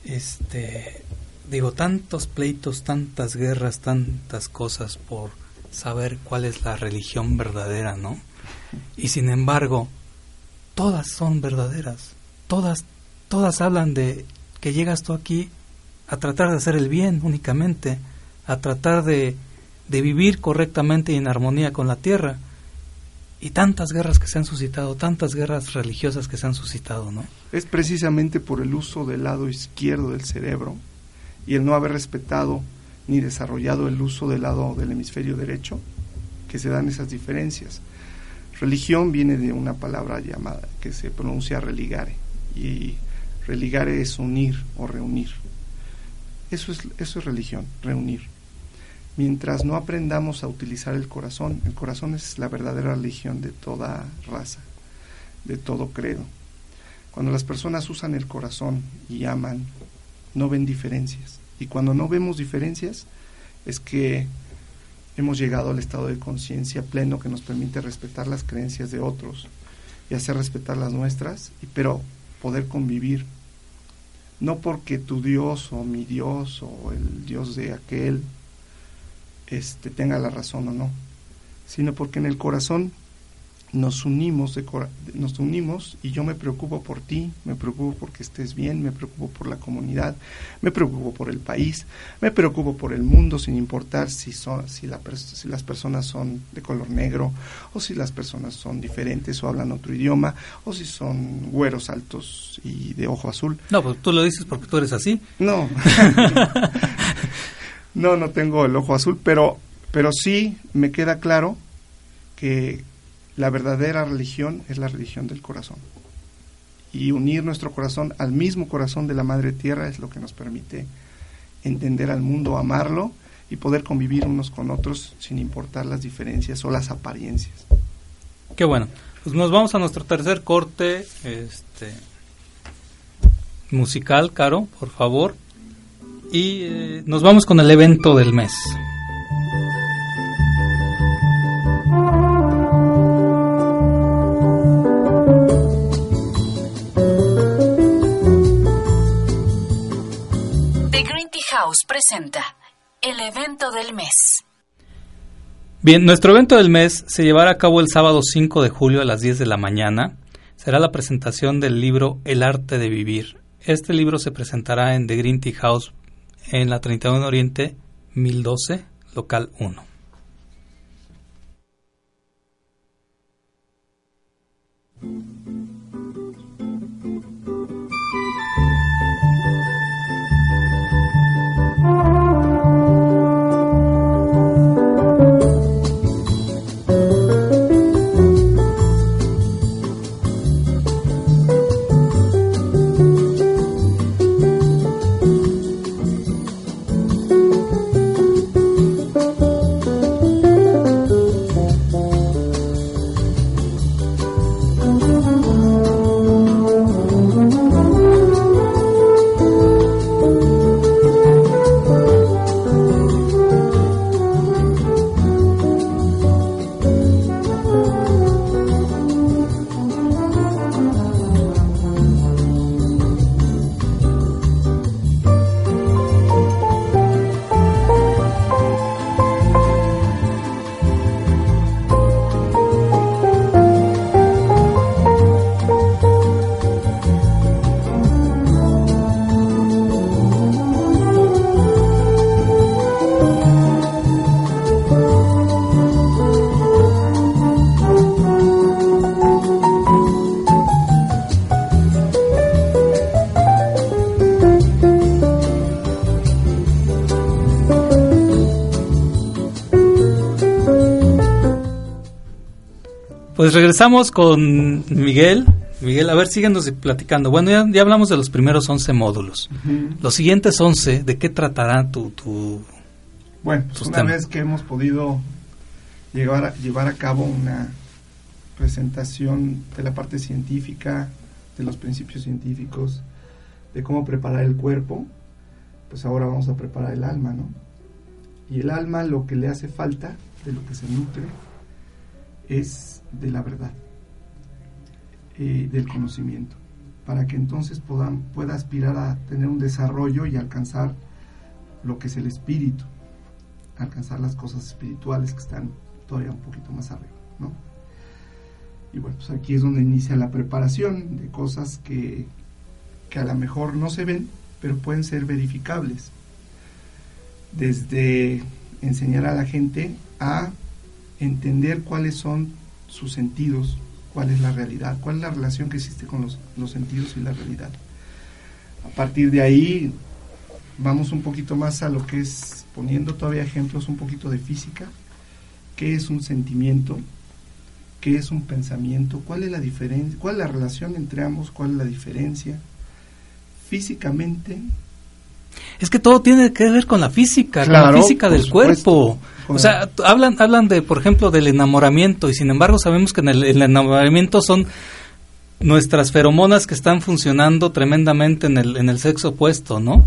Speaker 2: Este, digo, tantos pleitos, tantas guerras, tantas cosas por saber cuál es la religión verdadera, ¿no? Y sin embargo, todas son verdaderas. Todas, todas hablan de que llegas tú aquí a tratar de hacer el bien únicamente, a tratar de, de vivir correctamente y en armonía con la tierra. Y tantas guerras que se han suscitado, tantas guerras religiosas que se han suscitado, ¿no?
Speaker 12: Es precisamente por el uso del lado izquierdo del cerebro y el no haber respetado ni desarrollado el uso del lado del hemisferio derecho que se dan esas diferencias. Religión viene de una palabra llamada que se pronuncia religare y religare es unir o reunir. Eso es, eso es religión, reunir. Mientras no aprendamos a utilizar el corazón, el corazón es la verdadera religión de toda raza, de todo credo. Cuando las personas usan el corazón y aman, no ven diferencias. Y cuando no vemos diferencias, es que hemos llegado al estado de conciencia pleno que nos permite respetar las creencias de otros y hacer respetar las nuestras, y, pero poder convivir. No porque tu Dios o mi Dios o el Dios de aquel este, tenga la razón o no, sino porque en el corazón nos unimos, de, nos unimos y yo me preocupo por ti, me preocupo porque estés bien, me preocupo por la comunidad, me preocupo por el país, me preocupo por el mundo sin importar si, son, si, la, si las personas son de color negro o si las personas son diferentes o hablan otro idioma o si son güeros altos y de ojo azul.
Speaker 2: No, pues tú lo dices porque tú eres así.
Speaker 12: No. [laughs] no, no tengo el ojo azul, pero, pero sí me queda claro que la verdadera religión es la religión del corazón. Y unir nuestro corazón al mismo corazón de la Madre Tierra es lo que nos permite entender al mundo, amarlo y poder convivir unos con otros sin importar las diferencias o las apariencias.
Speaker 2: Qué bueno. Pues nos vamos a nuestro tercer corte este, musical, Caro, por favor. Y eh, nos vamos con el evento del mes.
Speaker 1: Presenta el evento del mes.
Speaker 2: Bien, nuestro evento del mes se llevará a cabo el sábado 5 de julio a las 10 de la mañana. Será la presentación del libro El arte de vivir. Este libro se presentará en The Green Tea House en la 31 Oriente 1012, local 1. Pues regresamos con Miguel. Miguel, a ver, síguenos platicando. Bueno, ya, ya hablamos de los primeros 11 módulos. Los siguientes 11, ¿de qué tratará tu... tu
Speaker 12: bueno, pues una vez que hemos podido llevar a, llevar a cabo una presentación de la parte científica, de los principios científicos, de cómo preparar el cuerpo, pues ahora vamos a preparar el alma, ¿no? Y el alma lo que le hace falta, de lo que se nutre, es de la verdad, eh, del conocimiento, para que entonces puedan, pueda aspirar a tener un desarrollo y alcanzar lo que es el espíritu, alcanzar las cosas espirituales que están todavía un poquito más arriba, ¿no? Y bueno, pues aquí es donde inicia la preparación de cosas que, que a lo mejor no se ven, pero pueden ser verificables. Desde enseñar a la gente a entender cuáles son sus sentidos, cuál es la realidad, cuál es la relación que existe con los, los sentidos y la realidad. A partir de ahí vamos un poquito más a lo que es, poniendo todavía ejemplos un poquito de física, qué es un sentimiento, qué es un pensamiento, cuál es la diferencia, cuál es la relación entre ambos, cuál es la diferencia. Físicamente.
Speaker 2: Es que todo tiene que ver con la física, con la física del cuerpo. O sea, hablan, hablan de, por ejemplo, del enamoramiento y sin embargo sabemos que en el, el enamoramiento son nuestras feromonas que están funcionando tremendamente en el, en el sexo opuesto, ¿no?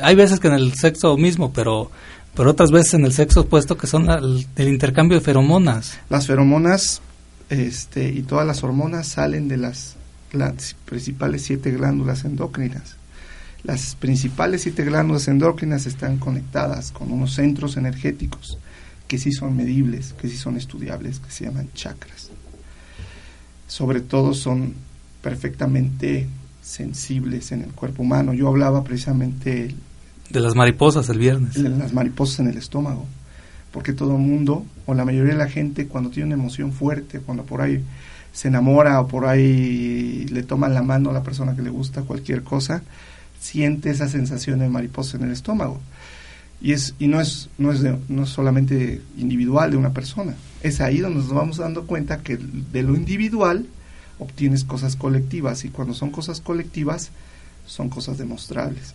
Speaker 2: Hay veces que en el sexo mismo, pero pero otras veces en el sexo opuesto que son el, intercambio de feromonas.
Speaker 12: Las feromonas este, y todas las hormonas salen de las, las principales siete glándulas endocrinas. Las principales siete glándulas endocrinas están conectadas con unos centros energéticos que sí son medibles, que sí son estudiables, que se llaman chakras. Sobre todo son perfectamente sensibles en el cuerpo humano. Yo hablaba precisamente
Speaker 2: de las mariposas el viernes.
Speaker 12: De las mariposas en el estómago. Porque todo el mundo, o la mayoría de la gente, cuando tiene una emoción fuerte, cuando por ahí se enamora o por ahí le toman la mano a la persona que le gusta cualquier cosa, siente esa sensación de mariposa en el estómago. Y, es, y no, es, no, es no es solamente individual de una persona. Es ahí donde nos vamos dando cuenta que de lo individual obtienes cosas colectivas y cuando son cosas colectivas son cosas demostrables.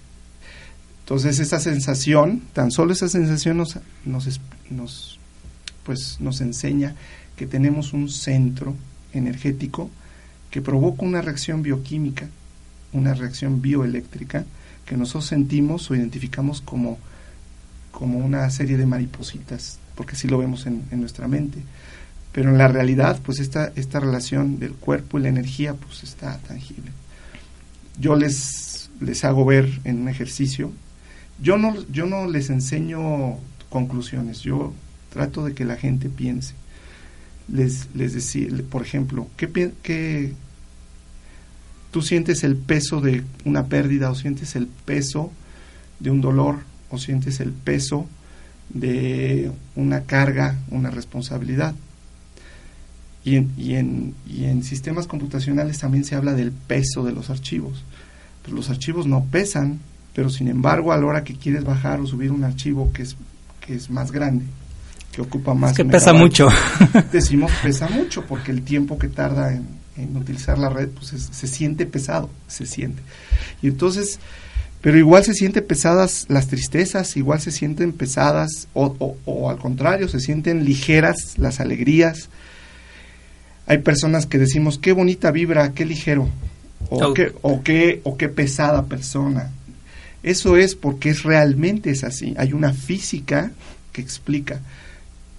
Speaker 12: Entonces esa sensación, tan solo esa sensación nos, nos, pues, nos enseña que tenemos un centro energético que provoca una reacción bioquímica, una reacción bioeléctrica, que nosotros sentimos o identificamos como, como una serie de maripositas, porque así lo vemos en, en, nuestra mente. Pero en la realidad, pues esta, esta relación del cuerpo y la energía, pues está tangible. Yo les, les hago ver en un ejercicio yo no, yo no les enseño conclusiones, yo trato de que la gente piense. Les, les decía, por ejemplo, ¿qué, ¿qué, tú sientes el peso de una pérdida o sientes el peso de un dolor o sientes el peso de una carga, una responsabilidad? Y en, y en, y en sistemas computacionales también se habla del peso de los archivos. Pues los archivos no pesan, pero sin embargo a la hora que quieres bajar o subir un archivo que es, que es más grande, que ocupa más...
Speaker 2: que pesa mucho. [laughs]
Speaker 12: Decimos pesa mucho porque el tiempo que tarda en, utilizar la red pues se siente pesado, se siente. Y entonces, pero igual se sienten pesadas las tristezas, igual se sienten pesadas o, o, al contrario, se sienten ligeras las alegrías. Hay personas que decimos, qué bonita vibra, qué ligero, o, qué, o, qué, o qué pesada persona eso es porque es realmente es así. Hay una física que explica.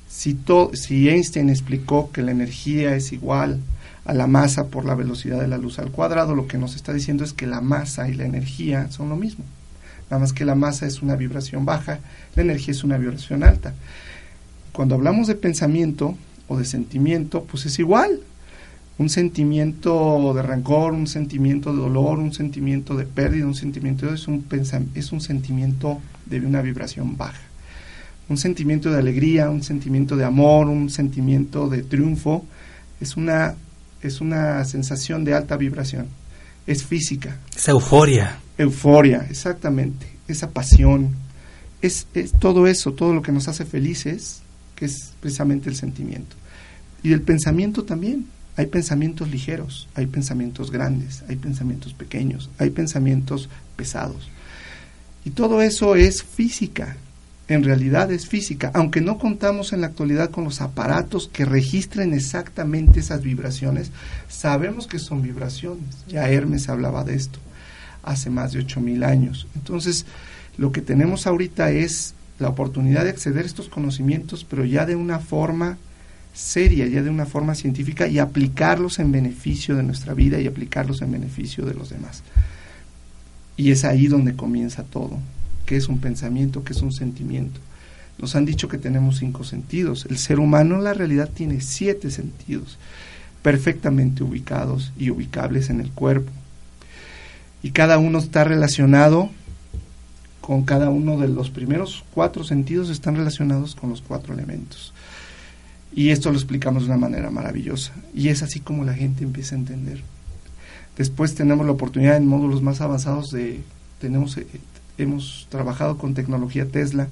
Speaker 12: Si, si Einstein explicó que la energía es igual a la masa por la velocidad de la luz al cuadrado, lo que nos está diciendo es que la masa y la energía son lo mismo. Nada más que la masa es una vibración baja, la energía es una vibración alta. Cuando hablamos de pensamiento o de sentimiento, pues es igual un sentimiento de rencor, un sentimiento de dolor, un sentimiento de pérdida, un sentimiento es un es un sentimiento de una vibración baja. Un sentimiento de alegría, un sentimiento de amor, un sentimiento de triunfo es una es una sensación de alta vibración. Es física.
Speaker 2: Es euforia.
Speaker 12: Euforia, exactamente. Esa pasión. Es, es todo eso, todo lo que nos hace felices, que es precisamente el sentimiento Y del pensamiento también. Hay pensamientos ligeros, hay pensamientos grandes, hay pensamientos pequeños, hay pensamientos pesados. Y todo eso es física, en realidad es física, aunque no contamos en la actualidad con los aparatos que registren exactamente esas vibraciones, sabemos que son vibraciones. Ya Hermes hablaba de esto hace más de 8.000 años. Entonces, lo que tenemos ahorita es la oportunidad de acceder a estos conocimientos, pero ya de una forma seria, ya de una forma científica y aplicarlos en beneficio de nuestra vida y aplicarlos en beneficio de los demás. Y es ahí donde comienza todo, que es un pensamiento, que es un sentimiento. Nos han dicho que tenemos cinco sentidos. El ser humano en la realidad tiene siete sentidos, perfectamente ubicados y ubicables en el cuerpo. Y cada uno está relacionado con cada uno de los primeros cuatro sentidos, están relacionados con los cuatro elementos. Y esto lo explicamos de una manera maravillosa. Y es así como la gente empieza a entender. Después tenemos la oportunidad en módulos más avanzados de, tenemos, eh, hemos trabajado con tecnología Tesla,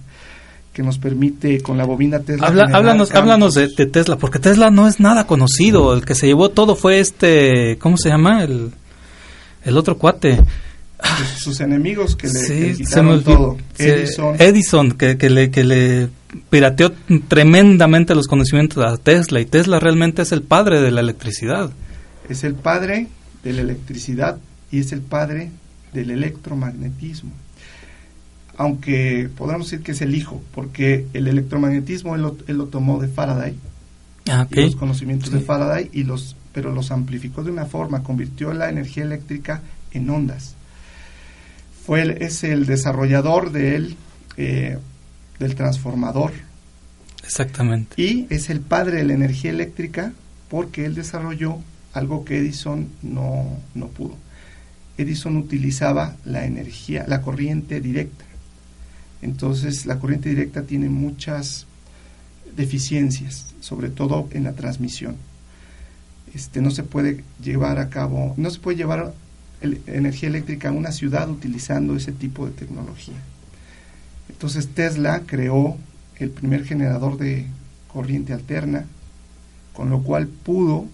Speaker 12: que nos permite con la bobina Tesla.
Speaker 2: háblanos háblanos de, Tesla, porque Tesla no es nada conocido. El que se llevó todo fue este, ¿cómo se llama? El, el otro cuate.
Speaker 12: Sus, enemigos que le, quitaron todo.
Speaker 2: Edison. Edison, que, que, le, que le pirateó tremendamente los conocimientos a Tesla y Tesla realmente es el padre de la electricidad.
Speaker 12: Es el padre de la electricidad y es el padre del electromagnetismo. Aunque podemos decir que es el hijo, porque el electromagnetismo él lo, tomó de Faraday,
Speaker 2: ah,
Speaker 12: los conocimientos de Faraday, y los, pero los amplificó de una forma, convirtió la energía eléctrica en ondas. Fue es el desarrollador de él, eh, del transformador.
Speaker 2: Exactamente.
Speaker 12: Y es el padre de la energía eléctrica porque él desarrolló algo que Edison no, no pudo. Edison utilizaba la energía, la corriente directa. Entonces la corriente directa tiene muchas deficiencias, sobre todo en la transmisión. Este, no se puede llevar a cabo, no se puede llevar energía eléctrica a una ciudad utilizando ese tipo de tecnología. Entonces Tesla creó el primer generador de corriente alterna, con lo cual pudo,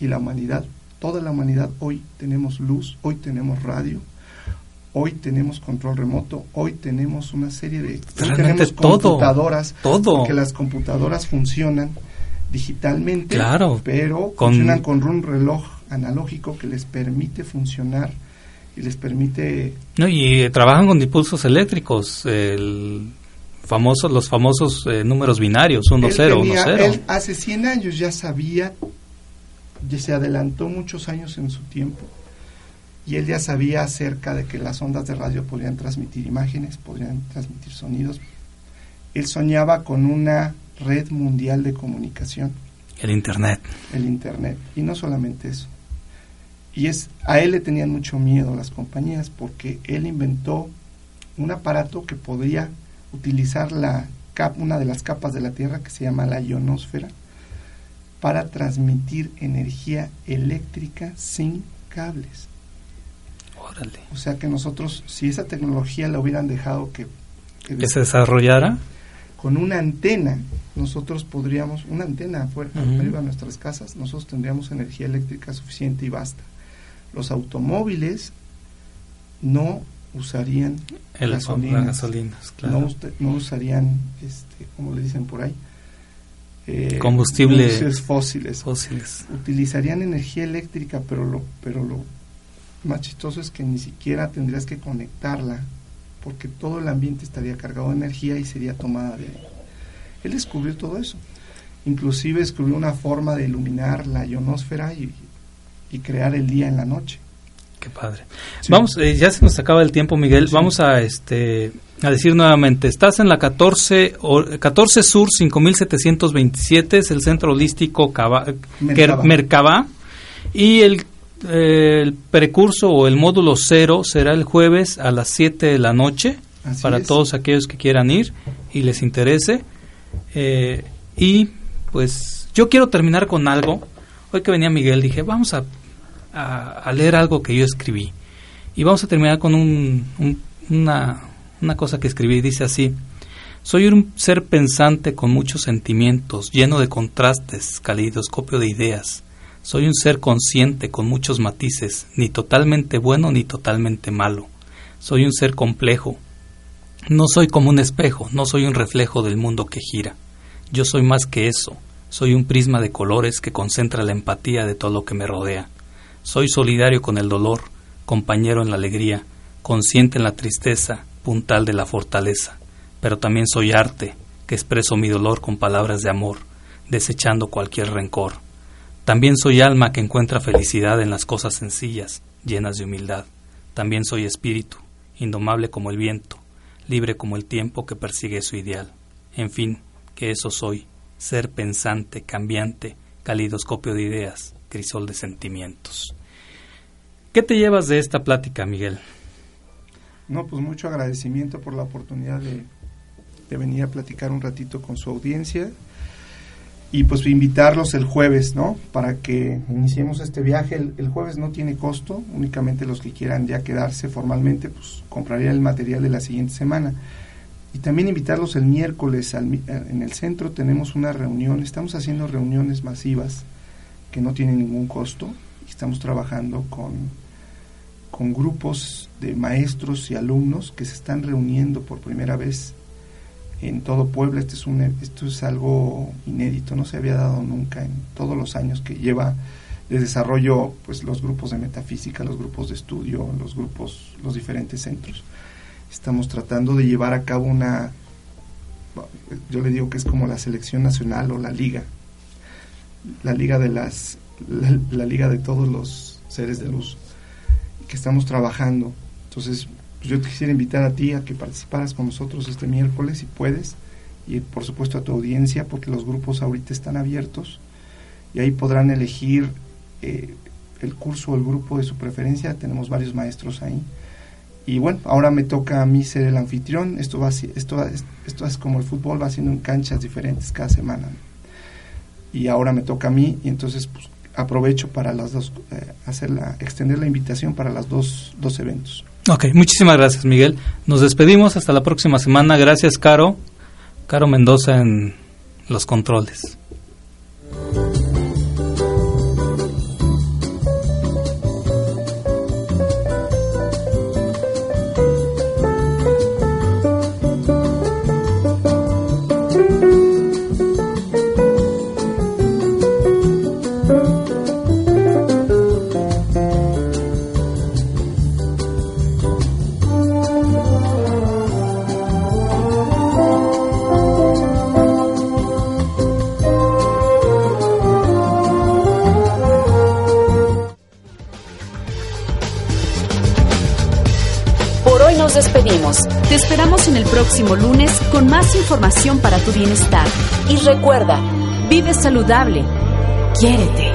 Speaker 12: y la humanidad, toda la humanidad, hoy tenemos luz, hoy tenemos radio, hoy tenemos control remoto, hoy tenemos una serie de
Speaker 2: tenemos
Speaker 12: computadoras,
Speaker 2: todo.
Speaker 12: que las computadoras funcionan digitalmente,
Speaker 2: claro,
Speaker 12: pero funcionan con un reloj analógico que les permite funcionar y les permite...
Speaker 2: No, y eh, trabajan con impulsos eléctricos, el famoso, los famosos eh, números binarios, 1, 0, 1, 0.
Speaker 12: Él hace 100 años ya sabía, ya se adelantó muchos años en su tiempo, y él ya sabía acerca de que las ondas de radio podrían transmitir imágenes, podrían transmitir sonidos. Él soñaba con una red mundial de comunicación.
Speaker 2: El Internet.
Speaker 12: El Internet. Y no solamente eso. Y es, a él le tenían mucho miedo las compañías porque él inventó un aparato que podía utilizar la cap, una de las capas de la Tierra que se llama la ionosfera para transmitir energía eléctrica sin cables.
Speaker 2: Órale.
Speaker 12: O sea que nosotros, si esa tecnología la hubieran dejado que,
Speaker 2: que, se desarrollara,
Speaker 12: con una antena, nosotros podríamos, una antena afuera, arriba de nuestras casas, nosotros tendríamos energía eléctrica suficiente y basta los automóviles no usarían
Speaker 2: El, gasolinas,
Speaker 12: no, usarían, este, como le dicen por ahí,
Speaker 2: eh, combustibles
Speaker 12: fósiles.
Speaker 2: fósiles.
Speaker 12: Utilizarían energía eléctrica, pero lo, pero lo más chistoso es que ni siquiera tendrías que conectarla, porque todo el ambiente estaría cargado de energía y sería tomada de Él descubrió todo eso. Inclusive descubrió una forma de iluminar la ionosfera y y crear el día en la noche.
Speaker 2: Qué padre. Vamos, eh, ya se nos acaba el tiempo, Miguel. Vamos a este a decir nuevamente, estás en la 14 14 Sur 5727, es el centro holístico Mercaba. y el, el precurso o el módulo cero será el jueves a las 7 de la noche para todos aquellos que quieran ir y les interese. Eh, y pues yo quiero terminar con algo. Hoy que venía Miguel dije, vamos a a, leer algo que yo escribí. Y vamos a terminar con un, una, una cosa que escribí. Dice así, Soy un ser pensante con muchos sentimientos, lleno de contrastes, calidoscopio de ideas. Soy un ser consciente con muchos matices, ni totalmente bueno ni totalmente malo. Soy un ser complejo. No soy como un espejo, no soy un reflejo del mundo que gira. Yo soy más que eso. Soy un prisma de colores que concentra la empatía de todo lo que me rodea. Soy solidario con el dolor, compañero en la alegría, consciente en la tristeza, puntal de la fortaleza pero también soy arte, que expreso mi dolor con palabras de amor, desechando cualquier rencor. También soy alma que encuentra felicidad en las cosas sencillas, llenas de humildad. También soy espíritu, indomable como el viento, libre como el tiempo que persigue su ideal. En fin, que eso soy, ser pensante, cambiante, calidoscopio de ideas, crisol de sentimientos. ¿Qué te llevas de esta plática, Miguel?
Speaker 12: No, pues mucho agradecimiento por la oportunidad de de venir a platicar un ratito con su audiencia y pues invitarlos el jueves, ¿no? Para que iniciemos este viaje. El, jueves no tiene costo, únicamente los que quieran ya quedarse formalmente, pues comprarían el material de la siguiente semana. Y también invitarlos el miércoles en el centro tenemos una reunión, estamos haciendo reuniones masivas que no tienen ningún costo estamos trabajando con, con grupos de maestros y alumnos que se están reuniendo por primera vez en todo Puebla. Este es un, esto es algo inédito, no se había dado nunca en todos los años que lleva de desarrollo pues los grupos de metafísica, los grupos de estudio, los grupos, los diferentes centros. Estamos tratando de llevar a cabo una, yo le digo que es como la selección nacional o la liga, la liga de las, la liga de todos los seres de luz que estamos trabajando. Entonces pues yo te quisiera invitar a ti a que participaras con nosotros este miércoles, si puedes, y por supuesto a tu audiencia, porque los grupos ahorita están abiertos y ahí podrán elegir eh, el curso o el grupo de su preferencia. Tenemos varios maestros ahí. Y bueno, ahora me toca a mí ser el anfitrión. Esto, va, esto, esto es como el fútbol, va haciendo en canchas diferentes cada semana. Y ahora me toca a mí, y entonces pues, aprovecho para las dos, eh, hacer la, extender la invitación para los dos, dos eventos.
Speaker 2: Ok, muchísimas gracias Miguel. Nos despedimos hasta la próxima semana. Gracias Caro. Caro Mendoza en los controles.
Speaker 1: Próximo lunes con más información para tu bienestar. Y recuerda, vive saludable. Quiérete.